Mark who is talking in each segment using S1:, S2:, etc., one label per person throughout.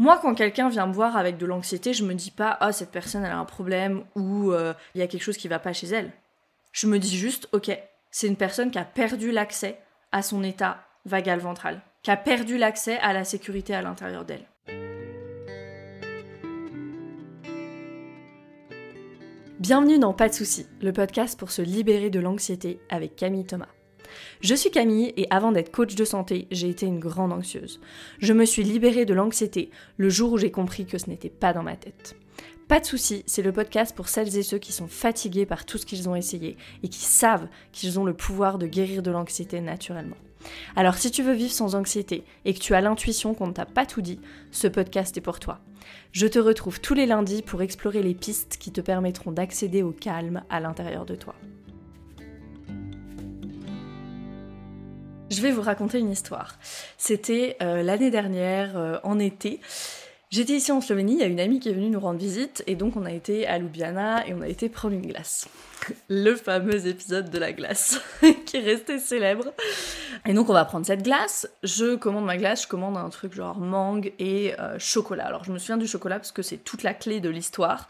S1: Moi, quand quelqu'un vient me voir avec de l'anxiété, je me dis pas ah cette personne elle a un problème ou euh, il y a quelque chose qui va pas chez elle. Je me dis juste ok, c'est une personne qui a perdu l'accès à son état vagal ventral, qui a perdu l'accès à la sécurité à l'intérieur d'elle. Bienvenue dans Pas de soucis, le podcast pour se libérer de l'anxiété avec Camille Thomas. Je suis Camille et avant d'être coach de santé, j'ai été une grande anxieuse. Je me suis libérée de l'anxiété le jour où j'ai compris que ce n'était pas dans ma tête. Pas de soucis, c'est le podcast pour celles et ceux qui sont fatigués par tout ce qu'ils ont essayé et qui savent qu'ils ont le pouvoir de guérir de l'anxiété naturellement. Alors si tu veux vivre sans anxiété et que tu as l'intuition qu'on ne t'a pas tout dit, ce podcast est pour toi. Je te retrouve tous les lundis pour explorer les pistes qui te permettront d'accéder au calme à l'intérieur de toi. Je vais vous raconter une histoire. C'était euh, l'année dernière, euh, en été. J'étais ici en Slovénie, il y a une amie qui est venue nous rendre visite, et donc on a été à Ljubljana et on a été prendre une glace. Le fameux épisode de la glace, qui est resté célèbre. Et donc on va prendre cette glace, je commande ma glace, je commande un truc genre mangue et euh, chocolat. Alors je me souviens du chocolat parce que c'est toute la clé de l'histoire.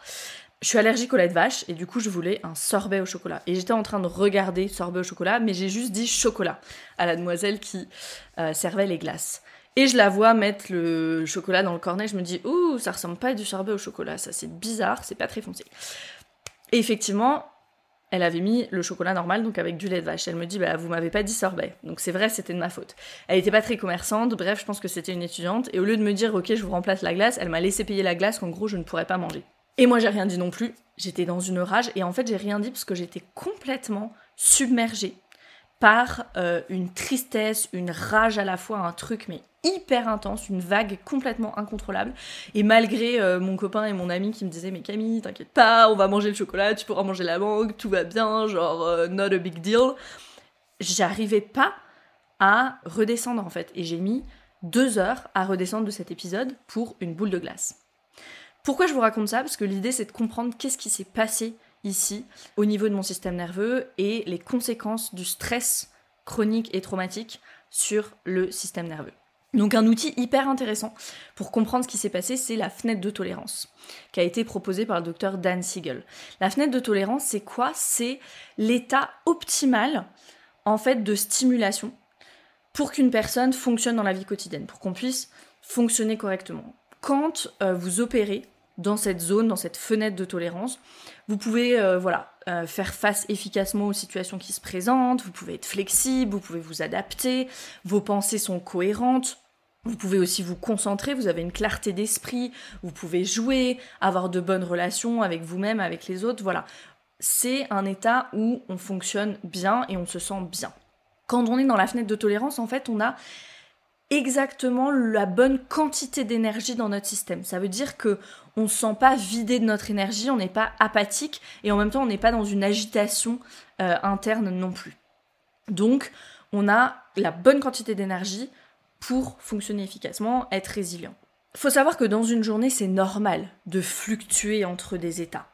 S1: Je suis allergique au lait de vache et du coup je voulais un sorbet au chocolat. Et j'étais en train de regarder sorbet au chocolat, mais j'ai juste dit chocolat à la demoiselle qui euh, servait les glaces. Et je la vois mettre le chocolat dans le cornet, je me dis, ouh, ça ressemble pas à du sorbet au chocolat, ça c'est bizarre, c'est pas très foncé. Et effectivement, elle avait mis le chocolat normal, donc avec du lait de vache. Elle me dit, bah vous m'avez pas dit sorbet. Donc c'est vrai, c'était de ma faute. Elle était pas très commerçante, bref, je pense que c'était une étudiante. Et au lieu de me dire, ok, je vous remplace la glace, elle m'a laissé payer la glace qu'en gros je ne pourrais pas manger. Et moi j'ai rien dit non plus, j'étais dans une rage, et en fait j'ai rien dit parce que j'étais complètement submergée par euh, une tristesse, une rage à la fois, un truc mais hyper intense, une vague complètement incontrôlable. Et malgré euh, mon copain et mon ami qui me disaient mais Camille, t'inquiète pas, on va manger le chocolat, tu pourras manger la mangue, tout va bien, genre euh, not a big deal. J'arrivais pas à redescendre en fait. Et j'ai mis deux heures à redescendre de cet épisode pour une boule de glace. Pourquoi je vous raconte ça? Parce que l'idée c'est de comprendre qu'est-ce qui s'est passé ici au niveau de mon système nerveux et les conséquences du stress chronique et traumatique sur le système nerveux. Donc un outil hyper intéressant pour comprendre ce qui s'est passé, c'est la fenêtre de tolérance, qui a été proposée par le docteur Dan Siegel. La fenêtre de tolérance, c'est quoi? C'est l'état optimal, en fait, de stimulation pour qu'une personne fonctionne dans la vie quotidienne, pour qu'on puisse fonctionner correctement. Quand euh, vous opérez dans cette zone, dans cette fenêtre de tolérance, vous pouvez euh, voilà, euh, faire face efficacement aux situations qui se présentent, vous pouvez être flexible, vous pouvez vous adapter, vos pensées sont cohérentes, vous pouvez aussi vous concentrer, vous avez une clarté d'esprit, vous pouvez jouer, avoir de bonnes relations avec vous-même, avec les autres, voilà. C'est un état où on fonctionne bien et on se sent bien. Quand on est dans la fenêtre de tolérance, en fait, on a exactement la bonne quantité d'énergie dans notre système. Ça veut dire que on ne se sent pas vidé de notre énergie, on n'est pas apathique et en même temps on n'est pas dans une agitation euh, interne non plus. Donc on a la bonne quantité d'énergie pour fonctionner efficacement, être résilient. Faut savoir que dans une journée, c'est normal de fluctuer entre des états.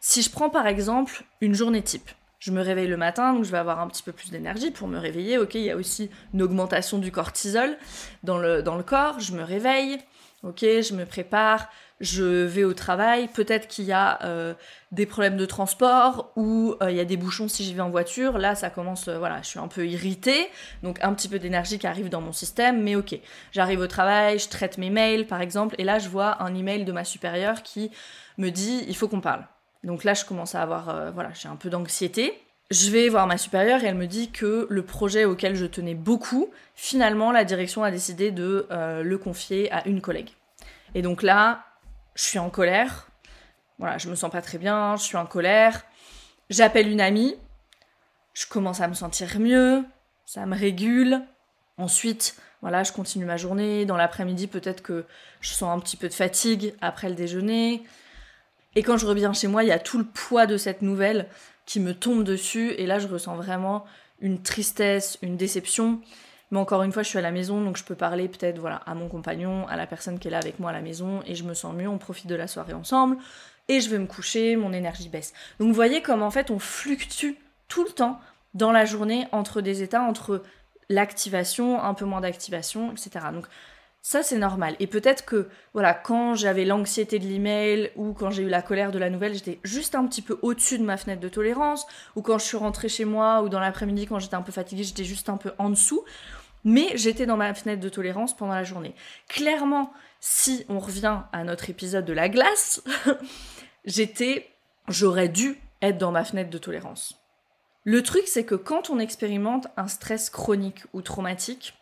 S1: Si je prends par exemple une journée type, je me réveille le matin, donc je vais avoir un petit peu plus d'énergie pour me réveiller. Ok, il y a aussi une augmentation du cortisol dans le, dans le corps. Je me réveille, ok, je me prépare, je vais au travail, peut-être qu'il y a euh, des problèmes de transport ou euh, il y a des bouchons si j'y vais en voiture. Là, ça commence, euh, voilà, je suis un peu irritée, donc un petit peu d'énergie qui arrive dans mon système, mais ok. J'arrive au travail, je traite mes mails par exemple, et là je vois un email de ma supérieure qui me dit il faut qu'on parle. Donc là, je commence à avoir, voilà, j'ai un peu d'anxiété. Je vais voir ma supérieure et elle me dit que le projet auquel je tenais beaucoup, finalement, la direction a décidé de le confier à une collègue. Et donc là, je suis en colère. Voilà, je me sens pas très bien, je suis en colère. J'appelle une amie. Je commence à me sentir mieux, ça me régule. Ensuite, voilà, je continue ma journée. Dans l'après-midi, peut-être que je sens un petit peu de fatigue après le déjeuner. Et quand je reviens chez moi, il y a tout le poids de cette nouvelle qui me tombe dessus. Et là, je ressens vraiment une tristesse, une déception. Mais encore une fois, je suis à la maison, donc je peux parler peut-être voilà, à mon compagnon, à la personne qui est là avec moi à la maison, et je me sens mieux, on profite de la soirée ensemble, et je vais me coucher, mon énergie baisse. Donc vous voyez comme en fait on fluctue tout le temps dans la journée entre des états, entre l'activation, un peu moins d'activation, etc. Donc Ça, c'est normal. Et peut-être que, voilà, quand j'avais l'anxiété de l'email ou quand j'ai eu la colère de la nouvelle, j'étais juste un petit peu au-dessus de ma fenêtre de tolérance, ou quand je suis rentrée chez moi, ou dans l'après-midi, quand j'étais un peu fatiguée, j'étais juste un peu en dessous. Mais j'étais dans ma fenêtre de tolérance pendant la journée. Clairement, si on revient à notre épisode de la glace, j'étais, j'aurais dû être dans ma fenêtre de tolérance. Le truc, c'est que quand on expérimente un stress chronique ou traumatique,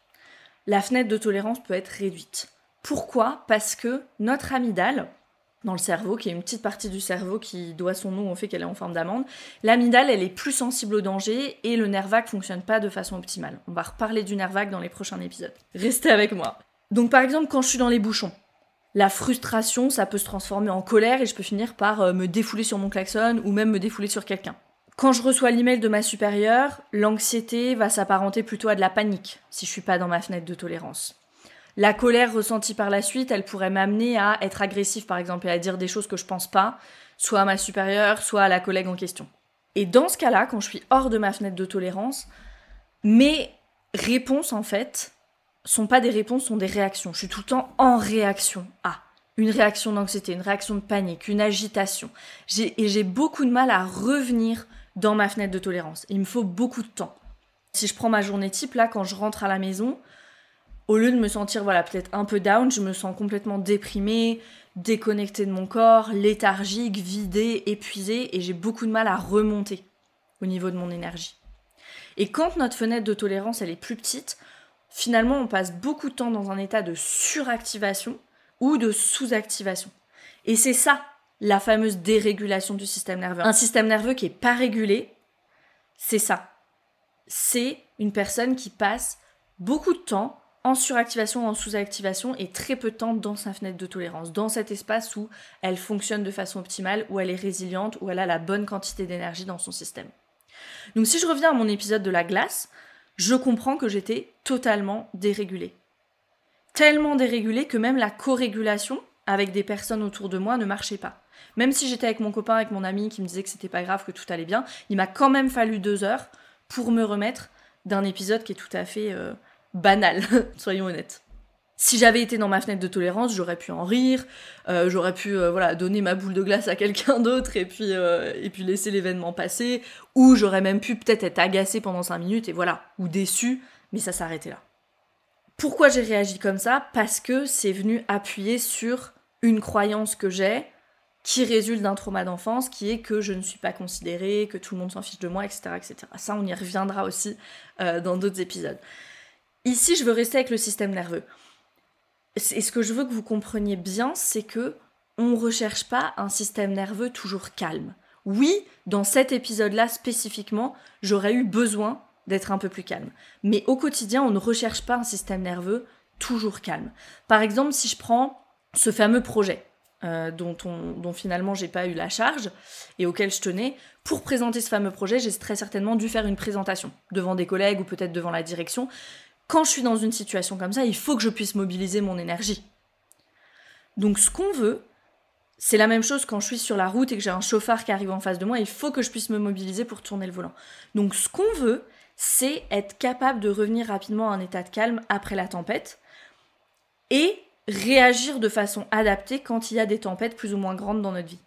S1: la fenêtre de tolérance peut être réduite. Pourquoi? Parce que notre amygdale, dans le cerveau, qui est une petite partie du cerveau qui doit son nom au fait qu'elle est en forme d'amande, l'amygdale, elle est plus sensible au danger et le nerf vague fonctionne pas de façon optimale. On va reparler du nerf vague dans les prochains épisodes. Restez avec moi. Donc par exemple, quand je suis dans les bouchons, la frustration, ça peut se transformer en colère et je peux finir par euh, me défouler sur mon klaxon ou même me défouler sur quelqu'un. Quand je reçois l'email de ma supérieure, l'anxiété va s'apparenter plutôt à de la panique si je suis pas dans ma fenêtre de tolérance. La colère ressentie par la suite, elle pourrait m'amener à être agressif par exemple et à dire des choses que je pense pas, soit à ma supérieure, soit à la collègue en question. Et dans ce cas-là, quand je suis hors de ma fenêtre de tolérance, mes réponses en fait sont pas des réponses, sont des réactions. Je suis tout le temps en réaction à une réaction d'anxiété, une réaction de panique, une agitation. et j'ai beaucoup de mal à revenir dans ma fenêtre de tolérance. Il me faut beaucoup de temps. Si je prends ma journée type, là, quand je rentre à la maison, au lieu de me sentir, voilà, peut-être un peu down, je me sens complètement déprimée, déconnectée de mon corps, léthargique, vidée, épuisée, et j'ai beaucoup de mal à remonter au niveau de mon énergie. Et quand notre fenêtre de tolérance, elle est plus petite, finalement, on passe beaucoup de temps dans un état de suractivation ou de sous-activation. Et c'est ça la fameuse dérégulation du système nerveux. Un système nerveux qui est pas régulé, c'est ça. C'est une personne qui passe beaucoup de temps en suractivation, en sous-activation et très peu de temps dans sa fenêtre de tolérance, dans cet espace où elle fonctionne de façon optimale, où elle est résiliente, où elle a la bonne quantité d'énergie dans son système. Donc si je reviens à mon épisode de la glace, je comprends que j'étais totalement dérégulée. Tellement dérégulée que même la co-régulation avec des personnes autour de moi ne marchait pas. Même si j'étais avec mon copain, avec mon ami qui me disait que c'était pas grave, que tout allait bien, il m'a quand même fallu deux heures pour me remettre d'un épisode qui est tout à fait euh, banal, soyons honnêtes. Si j'avais été dans ma fenêtre de tolérance, j'aurais pu en rire, euh, j'aurais pu euh, voilà donner ma boule de glace à quelqu'un d'autre et puis et puis laisser l'événement passer, ou j'aurais même pu peut-être être agacée pendant cinq minutes et voilà, ou déçue, mais ça s'arrêtait là. Pourquoi j'ai réagi comme ça? Parce que c'est venu appuyer sur une croyance que j'ai, qui résulte d'un trauma d'enfance, qui est que je ne suis pas considérée, que tout le monde s'en fiche de moi, etc., etc. Ça, on y reviendra aussi euh, dans d'autres épisodes. Ici, je veux rester avec le système nerveux. Et ce que je veux que vous compreniez bien, c'est que on recherche pas un système nerveux toujours calme. Oui, dans cet épisode-là spécifiquement, j'aurais eu besoin d'être un peu plus calme. Mais au quotidien, on ne recherche pas un système nerveux toujours calme. Par exemple, si je prends ce fameux projet, euh, dont, on, dont finalement j'ai pas eu la charge et auquel je tenais. Pour présenter ce fameux projet, j'ai très certainement dû faire une présentation devant des collègues ou peut-être devant la direction. Quand je suis dans une situation comme ça, il faut que je puisse mobiliser mon énergie. Donc ce qu'on veut, c'est la même chose quand je suis sur la route et que j'ai un chauffard qui arrive en face de moi, il faut que je puisse me mobiliser pour tourner le volant. Donc ce qu'on veut, c'est être capable de revenir rapidement à un état de calme après la tempête et réagir de façon adaptée quand il y a des tempêtes plus ou moins grandes dans notre vie.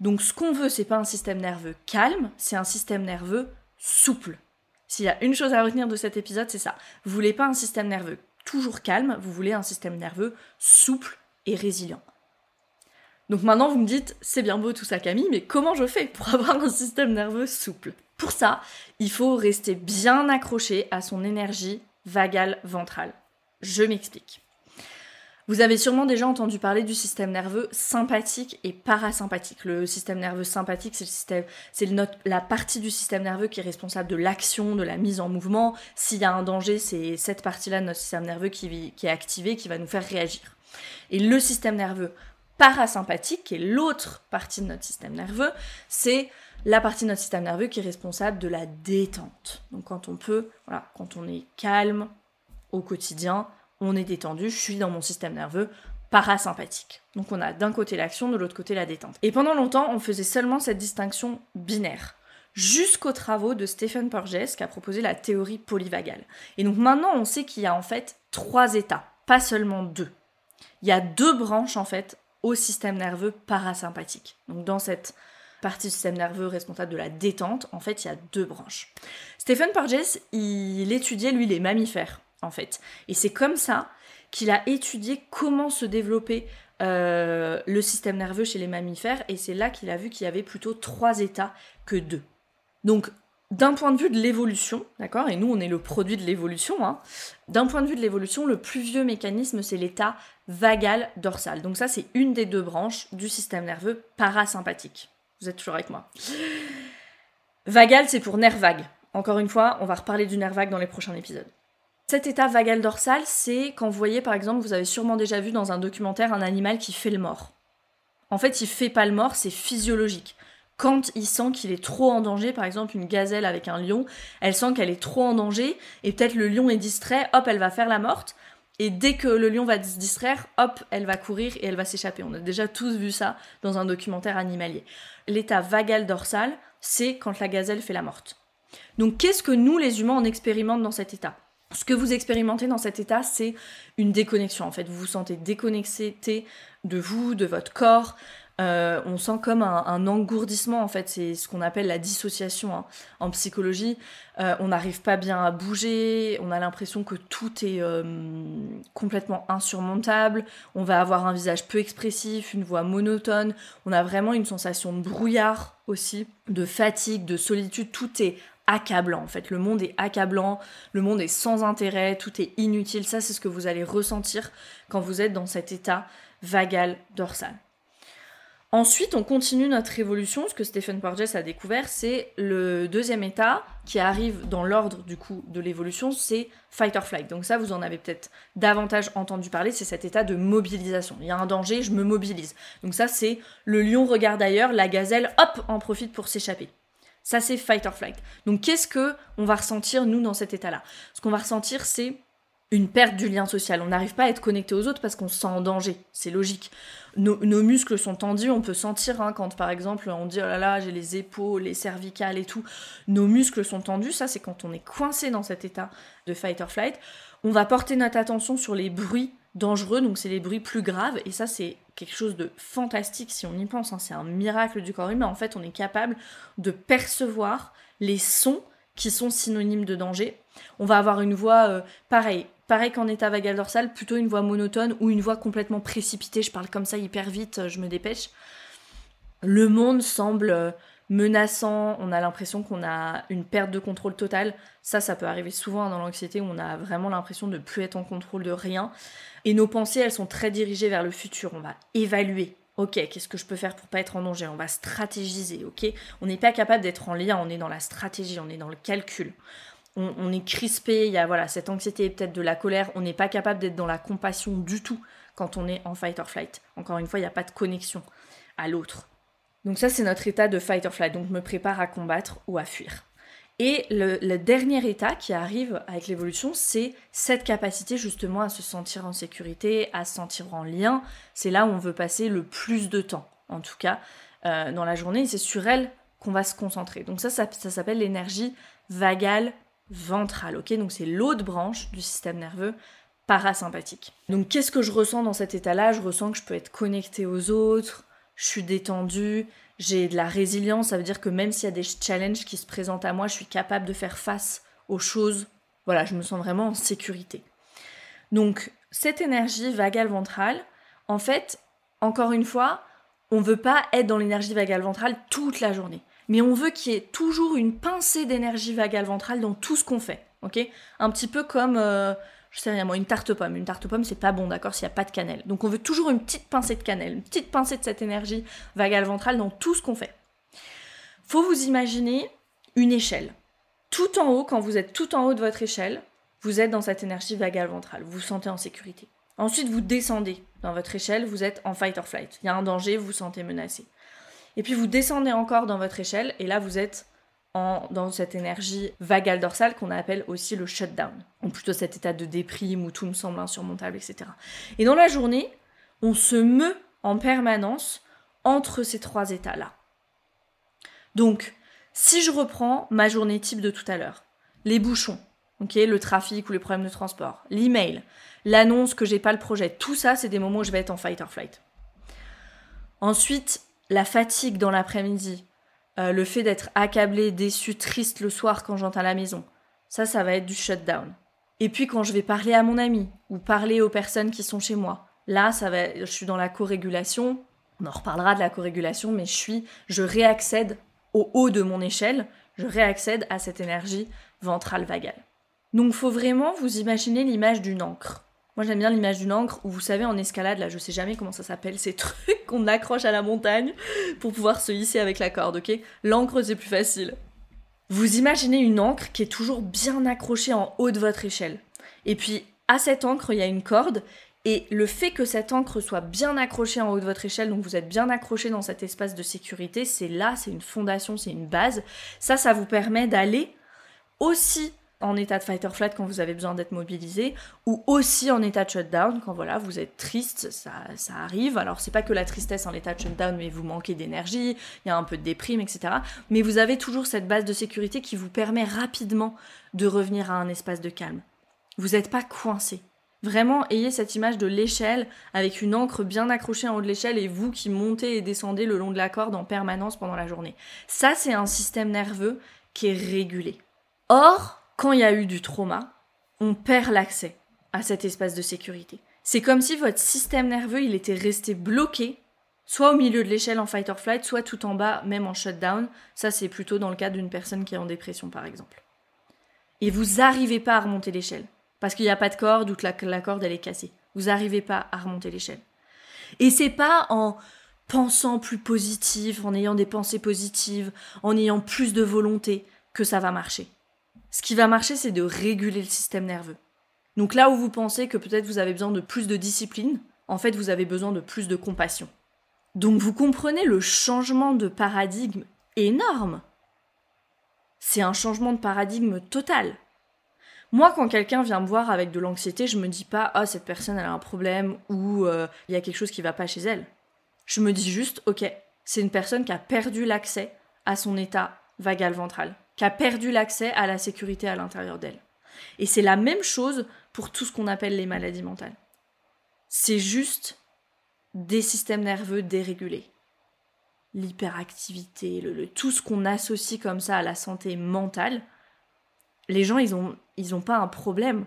S1: Donc ce qu'on veut, c'est pas un système nerveux calme, c'est un système nerveux souple. S'il y a une chose à retenir de cet épisode, c'est ça. Vous voulez pas un système nerveux toujours calme, vous voulez un système nerveux souple et résilient. Donc maintenant vous me dites, c'est bien beau tout ça Camille, mais comment je fais pour avoir un système nerveux souple? Pour ça, il faut rester bien accroché à son énergie vagale ventrale. Je m'explique. Vous avez sûrement déjà entendu parler du système nerveux sympathique et parasympathique. Le système nerveux sympathique, c'est le système, c'est la partie du système nerveux qui est responsable de l'action, de la mise en mouvement. S'il y a un danger, c'est cette partie-là de notre système nerveux qui, qui est activée, qui va nous faire réagir. Et le système nerveux parasympathique, qui est l'autre partie de notre système nerveux, c'est la partie de notre système nerveux qui est responsable de la détente. Donc quand on peut, voilà, quand on est calme au quotidien, on est détendu, je suis dans mon système nerveux parasympathique. Donc on a d'un côté l'action, de l'autre côté la détente. Et pendant longtemps, on faisait seulement cette distinction binaire, jusqu'aux travaux de Stephen Porges qui a proposé la théorie polyvagale. Et donc maintenant, on sait qu'il y a en fait trois états pas seulement deux. Il y a deux branches en fait au système nerveux parasympathique. Donc dans cette partie du système nerveux responsable de la détente, en fait, il y a deux branches. Stephen Porges, il étudiait lui les mammifères Et c'est comme ça qu'il a étudié comment se développer euh, le système nerveux chez les mammifères, et c'est là qu'il a vu qu'il y avait plutôt trois états que deux. Donc, d'un point de vue de l'évolution, d'accord, et nous on est le produit de l'évolution, hein, d'un point de vue de l'évolution, le plus vieux mécanisme c'est l'état vagal dorsal. Donc ça c'est une des deux branches du système nerveux parasympathique. Vous êtes toujours avec moi. Vagal c'est pour nerf vague. Encore une fois, on va reparler du nerf vague dans les prochains épisodes. Cet état vagal dorsal, c'est quand vous voyez par exemple, vous avez sûrement déjà vu dans un documentaire un animal qui fait le mort. En fait, il fait pas le mort, c'est physiologique. Quand il sent qu'il est trop en danger, par exemple une gazelle avec un lion, elle sent qu'elle est trop en danger et peut-être le lion est distrait, hop, elle va faire la morte. Et dès que le lion va se distraire, hop, elle va courir et elle va s'échapper. On a déjà tous vu ça dans un documentaire animalier. L'état vagal dorsal, c'est quand la gazelle fait la morte. Donc qu'est-ce que nous les humains on expérimente dans cet état? Ce que vous expérimentez dans cet état, c'est une déconnexion. En fait, vous vous sentez déconnecté de vous, de votre corps. Euh, on sent comme un, engourdissement, en fait, c'est ce qu'on appelle la dissociation hein. en psychologie. Euh, on n'arrive pas bien à bouger, on a l'impression que tout est euh, complètement insurmontable, on va avoir un visage peu expressif, une voix monotone, on a vraiment une sensation de brouillard aussi, de fatigue, de solitude, tout est accablant en fait. Le monde est accablant, le monde est sans intérêt, tout est inutile. Ça, c'est ce que vous allez ressentir quand vous êtes dans cet état vagal dorsal. Ensuite, on continue notre évolution. Ce que Stephen Porges a découvert, c'est le deuxième état qui arrive dans l'ordre du coup de l'évolution, c'est fight or flight. Donc ça, vous en avez peut-être davantage entendu parler, c'est cet état de mobilisation. Il y a un danger, je me mobilise. Donc ça, c'est le lion regarde ailleurs, la gazelle, hop, en profite pour s'échapper. Ça, c'est fight or flight. Donc, qu'est-ce que on va ressentir, nous, dans cet état-là? Ce qu'on va ressentir, c'est une perte du lien social. On n'arrive pas à être connecté aux autres parce qu'on se sent en danger. C'est logique. Nos, muscles sont tendus. On peut sentir hein, quand, par exemple, on dit oh là là, j'ai les épaules, les cervicales et tout. Nos muscles sont tendus. Ça, c'est quand on est coincé dans cet état de fight or flight. On va porter notre attention sur les bruits dangereux, donc c'est les bruits plus graves, et ça c'est quelque chose de fantastique si on y pense, hein. c'est un miracle du corps humain, en fait on est capable de percevoir les sons qui sont synonymes de danger. On va avoir une voix euh, pareil, pareil qu'en état vagal dorsal, plutôt une voix monotone ou une voix complètement précipitée, je parle comme ça hyper vite, euh, je me dépêche. Le monde semble euh, menaçant, on a l'impression qu'on a une perte de contrôle totale. Ça, ça peut arriver souvent dans l'anxiété où on a vraiment l'impression de plus être en contrôle de rien. Et nos pensées, elles sont très dirigées vers le futur. On va évaluer. Ok, qu'est-ce que je peux faire pour pas être en danger? On va stratégiser, ok? On n'est pas capable d'être en lien, on est dans la stratégie, on est dans le calcul. On, est crispé, il y a voilà, cette anxiété et peut-être de la colère, on n'est pas capable d'être dans la compassion du tout quand on est en fight or flight. Encore une fois, il n'y a pas de connexion à l'autre. Donc ça, c'est notre état de fight or flight. Donc me prépare à combattre ou à fuir. Et le, dernier état qui arrive avec l'évolution, c'est cette capacité justement à se sentir en sécurité, à se sentir en lien. C'est là où on veut passer le plus de temps, en tout cas, euh, dans la journée. C'est sur elle qu'on va se concentrer. Donc ça, ça, ça s'appelle l'énergie vagale ventrale. Ok, donc c'est l'autre branche du système nerveux parasympathique. Donc qu'est-ce que je ressens dans cet état-là? Je ressens que je peux être connecté aux autres, je suis détendue, j'ai de la résilience, ça veut dire que même s'il y a des challenges qui se présentent à moi, je suis capable de faire face aux choses. Voilà, je me sens vraiment en sécurité. Donc, cette énergie vagale ventrale, en fait, encore une fois, on ne veut pas être dans l'énergie vagale ventrale toute la journée. Mais on veut qu'il y ait toujours une pincée d'énergie vagale ventrale dans tout ce qu'on fait. Un petit peu comme euh, je sais rien moi, une tarte pomme. Une tarte pomme, c'est pas bon, d'accord, s'il n'y a pas de cannelle. Donc on veut toujours une petite pincée de cannelle, une petite pincée de cette énergie vagale ventrale dans tout ce qu'on fait. Faut vous imaginer une échelle. Tout en haut, quand vous êtes tout en haut de votre échelle, vous êtes dans cette énergie vagale ventrale, vous vous sentez en sécurité. Ensuite, vous descendez dans votre échelle, vous êtes en fight or flight. Il y a un danger, vous vous sentez menacé. Et puis vous descendez encore dans votre échelle, et là vous êtes dans cette énergie vagale dorsale qu'on appelle aussi le shutdown, ou plutôt cet état de déprime où tout me semble insurmontable, etc. Et dans la journée, on se meut en permanence entre ces trois états-là. Donc, si je reprends ma journée type de tout à l'heure, les bouchons, ok, le trafic ou les problèmes de transport, l'email, l'annonce que j'ai pas le projet, tout ça, c'est des moments où je vais être en fight or flight. Ensuite, la fatigue dans l'après-midi, euh, le fait d'être accablé, déçu, triste le soir quand j'entends à la maison, ça, ça va être du shutdown. Et puis quand je vais parler à mon ami ou parler aux personnes qui sont chez moi, là, ça va, je suis dans la co-régulation. On en reparlera de la co-régulation, mais je je réaccède au haut de mon échelle, je réaccède à cette énergie ventrale vagale. Donc, faut vraiment vous imaginer l'image d'une encre. Moi, j'aime bien l'image d'une encre où vous savez en escalade, là, je sais jamais comment ça s'appelle, ces trucs qu'on accroche à la montagne pour pouvoir se hisser avec la corde, ok? L'encre, c'est plus facile. Vous imaginez une encre qui est toujours bien accrochée en haut de votre échelle. Et puis, à cette encre, il y a une corde. Et le fait que cette encre soit bien accrochée en haut de votre échelle, donc vous êtes bien accroché dans cet espace de sécurité, c'est là, c'est une fondation, c'est une base. Ça, ça vous permet d'aller aussi en état de fight or flight quand vous avez besoin d'être mobilisé, ou aussi en état de shutdown quand voilà vous êtes triste, ça, ça arrive. Alors c'est pas que la tristesse en état de shutdown, mais vous manquez d'énergie, il y a un peu de déprime, etc. Mais vous avez toujours cette base de sécurité qui vous permet rapidement de revenir à un espace de calme. Vous n'êtes pas coincé. Vraiment, ayez cette image de l'échelle avec une encre bien accrochée en haut de l'échelle et vous qui montez et descendez le long de la corde en permanence pendant la journée. Ça, c'est un système nerveux qui est régulé. Or, quand il y a eu du trauma, on perd l'accès à cet espace de sécurité. C'est comme si votre système nerveux, il était resté bloqué, soit au milieu de l'échelle en fight or flight, soit tout en bas, même en shutdown. Ça, c'est plutôt dans le cas d'une personne qui est en dépression, par exemple. Et vous n'arrivez pas à remonter l'échelle, parce qu'il n'y a pas de corde ou que la, corde, elle est cassée. Vous n'arrivez pas à remonter l'échelle. Et c'est pas en pensant plus positif, en ayant des pensées positives, en ayant plus de volonté, que ça va marcher. Ce qui va marcher, c'est de réguler le système nerveux. Donc là où vous pensez que peut-être vous avez besoin de plus de discipline, en fait, vous avez besoin de plus de compassion. Donc vous comprenez le changement de paradigme énorme. C'est un changement de paradigme total. Moi, quand quelqu'un vient me voir avec de l'anxiété, je me dis pas ah cette personne elle a un problème ou euh, il y a quelque chose qui va pas chez elle. Je me dis juste ok, c'est une personne qui a perdu l'accès à son état vagal ventral qui a perdu l'accès à la sécurité à l'intérieur d'elle. Et c'est la même chose pour tout ce qu'on appelle les maladies mentales. C'est juste des systèmes nerveux dérégulés. L'hyperactivité, tout ce qu'on associe comme ça à la santé mentale, les gens, ils n'ont pas un problème.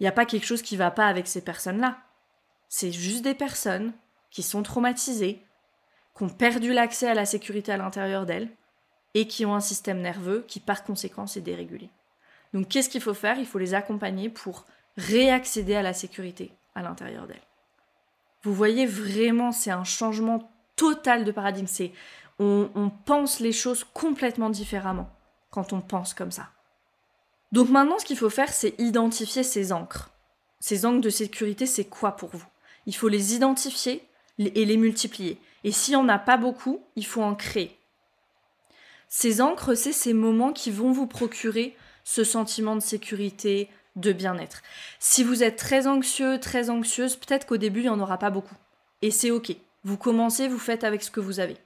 S1: Il n'y a pas quelque chose qui va pas avec ces personnes-là. C'est juste des personnes qui sont traumatisées, qui ont perdu l'accès à la sécurité à l'intérieur d'elles, et qui ont un système nerveux qui par conséquent est dérégulé. Donc qu'est-ce qu'il faut faire? Il faut les accompagner pour réaccéder à la sécurité à l'intérieur d'elles. Vous voyez vraiment, c'est un changement total de paradigme. On, pense les choses complètement différemment quand on pense comme ça. Donc maintenant, ce qu'il faut faire, c'est identifier ces encres. Ces encres de sécurité, c'est quoi pour vous? Il faut les identifier et les multiplier. Et si on n'a pas beaucoup, il faut en créer. Ces encres, c'est ces moments qui vont vous procurer ce sentiment de sécurité, de bien-être. Si vous êtes très anxieux, très anxieuse, peut-être qu'au début, il n'y en aura pas beaucoup. Et c'est ok. Vous commencez, vous faites avec ce que vous avez.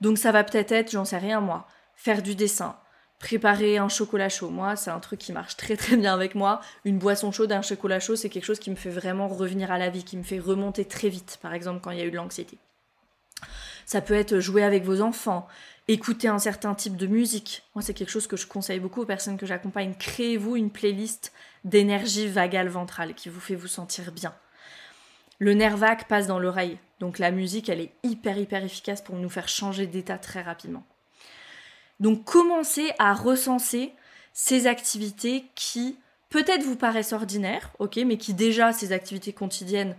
S1: Donc ça va peut-être être, j'en sais rien moi, faire du dessin, préparer un chocolat chaud. Moi, c'est un truc qui marche très très bien avec moi. Une boisson chaude, un chocolat chaud, c'est quelque chose qui me fait vraiment revenir à la vie, qui me fait remonter très vite, par exemple quand il y a eu de l'anxiété. Ça peut être jouer avec vos enfants, écouter un certain type de musique. Moi, c'est quelque chose que je conseille beaucoup aux personnes que j'accompagne. Créez-vous une playlist d'énergie vagale ventrale qui vous fait vous sentir bien. Le nerf vague passe dans l'oreille, donc la musique, elle est hyper hyper efficace pour nous faire changer d'état très rapidement. Donc commencez à recenser ces activités qui peut-être vous paraissent ordinaires, ok, mais qui déjà ces activités quotidiennes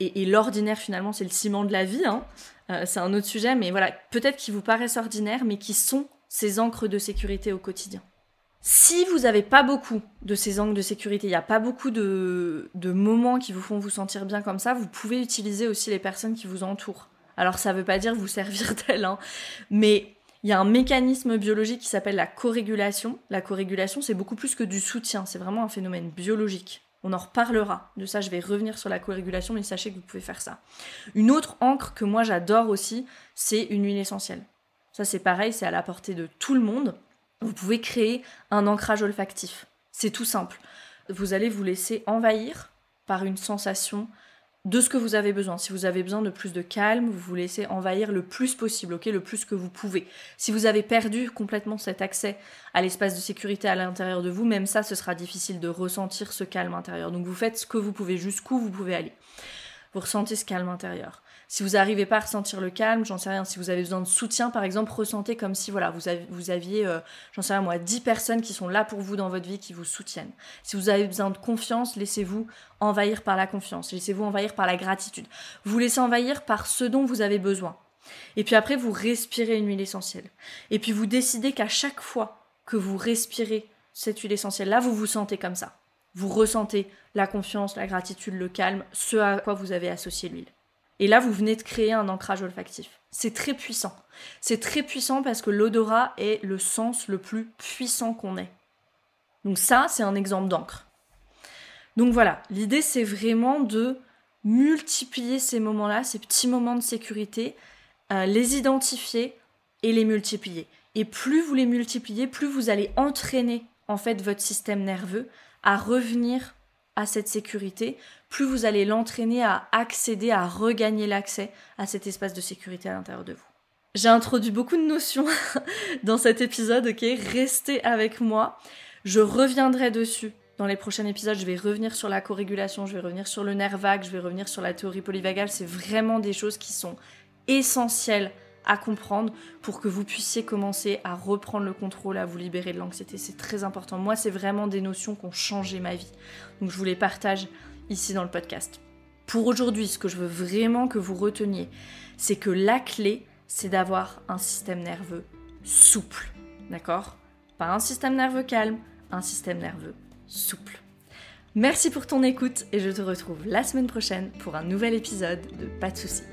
S1: et, l'ordinaire finalement c'est le ciment de la vie, hein. euh, c'est un autre sujet, mais voilà, peut-être qui vous paraissent ordinaires, mais qui sont ces encres de sécurité au quotidien. Si vous n'avez pas beaucoup de ces encres de sécurité, il n'y a pas beaucoup de, moments qui vous font vous sentir bien comme ça, vous pouvez utiliser aussi les personnes qui vous entourent. Alors ça ne veut pas dire vous servir d'elles, hein, mais il y a un mécanisme biologique qui s'appelle la corrégulation. La corrégulation, c'est beaucoup plus que du soutien, c'est vraiment un phénomène biologique. On en reparlera. De ça, je vais revenir sur la co-régulation, mais sachez que vous pouvez faire ça. Une autre encre que moi j'adore aussi, c'est une huile essentielle. Ça, c'est pareil, c'est à la portée de tout le monde. Vous pouvez créer un ancrage olfactif. C'est tout simple. Vous allez vous laisser envahir par une sensation de ce que vous avez besoin. Si vous avez besoin de plus de calme, vous vous laissez envahir le plus possible, ok, le plus que vous pouvez. Si vous avez perdu complètement cet accès à l'espace de sécurité à l'intérieur de vous, même ça, ce sera difficile de ressentir ce calme intérieur. Donc vous faites ce que vous pouvez, jusqu'où vous pouvez aller. Vous ressentez ce calme intérieur. Si vous n'arrivez pas à ressentir le calme, j'en sais rien, si vous avez besoin de soutien, par exemple, ressentez comme si voilà, vous, aviez, euh, j'en sais rien moi, 10 personnes qui sont là pour vous dans votre vie, qui vous soutiennent. Si vous avez besoin de confiance, laissez-vous envahir par la confiance, laissez-vous envahir par la gratitude. Vous laissez envahir par ce dont vous avez besoin. Et puis après, vous respirez une huile essentielle. Et puis vous décidez qu'à chaque fois que vous respirez cette huile essentielle-là, vous vous sentez comme ça. Vous ressentez la confiance, la gratitude, le calme, ce à quoi vous avez associé l'huile. Et là, vous venez de créer un ancrage olfactif. C'est très puissant. C'est très puissant parce que l'odorat est le sens le plus puissant qu'on ait. Donc ça, c'est un exemple d'encre. Donc voilà, l'idée c'est vraiment de multiplier ces moments-là, ces petits moments de sécurité, euh, les identifier et les multiplier. Et plus vous les multipliez, plus vous allez entraîner en fait votre système nerveux à revenir à cette sécurité, plus vous allez l'entraîner à accéder, à regagner l'accès à cet espace de sécurité à l'intérieur de vous. J'ai introduit beaucoup de notions dans cet épisode, ok? Restez avec moi. Je reviendrai dessus dans les prochains épisodes. Je vais revenir sur la co-régulation, je vais revenir sur le nerf vague, je vais revenir sur la théorie polyvagale. C'est vraiment des choses qui sont essentielles à comprendre pour que vous puissiez commencer à reprendre le contrôle, à vous libérer de l'anxiété. C'est très important. Moi, c'est vraiment des notions qui ont changé ma vie. Donc je vous les partage ici dans le podcast. Pour aujourd'hui, ce que je veux vraiment que vous reteniez, c'est que la clé, c'est d'avoir un système nerveux souple. D'accord? Pas un système nerveux calme, un système nerveux souple. Merci pour ton écoute et je te retrouve la semaine prochaine pour un nouvel épisode de Pas de soucis.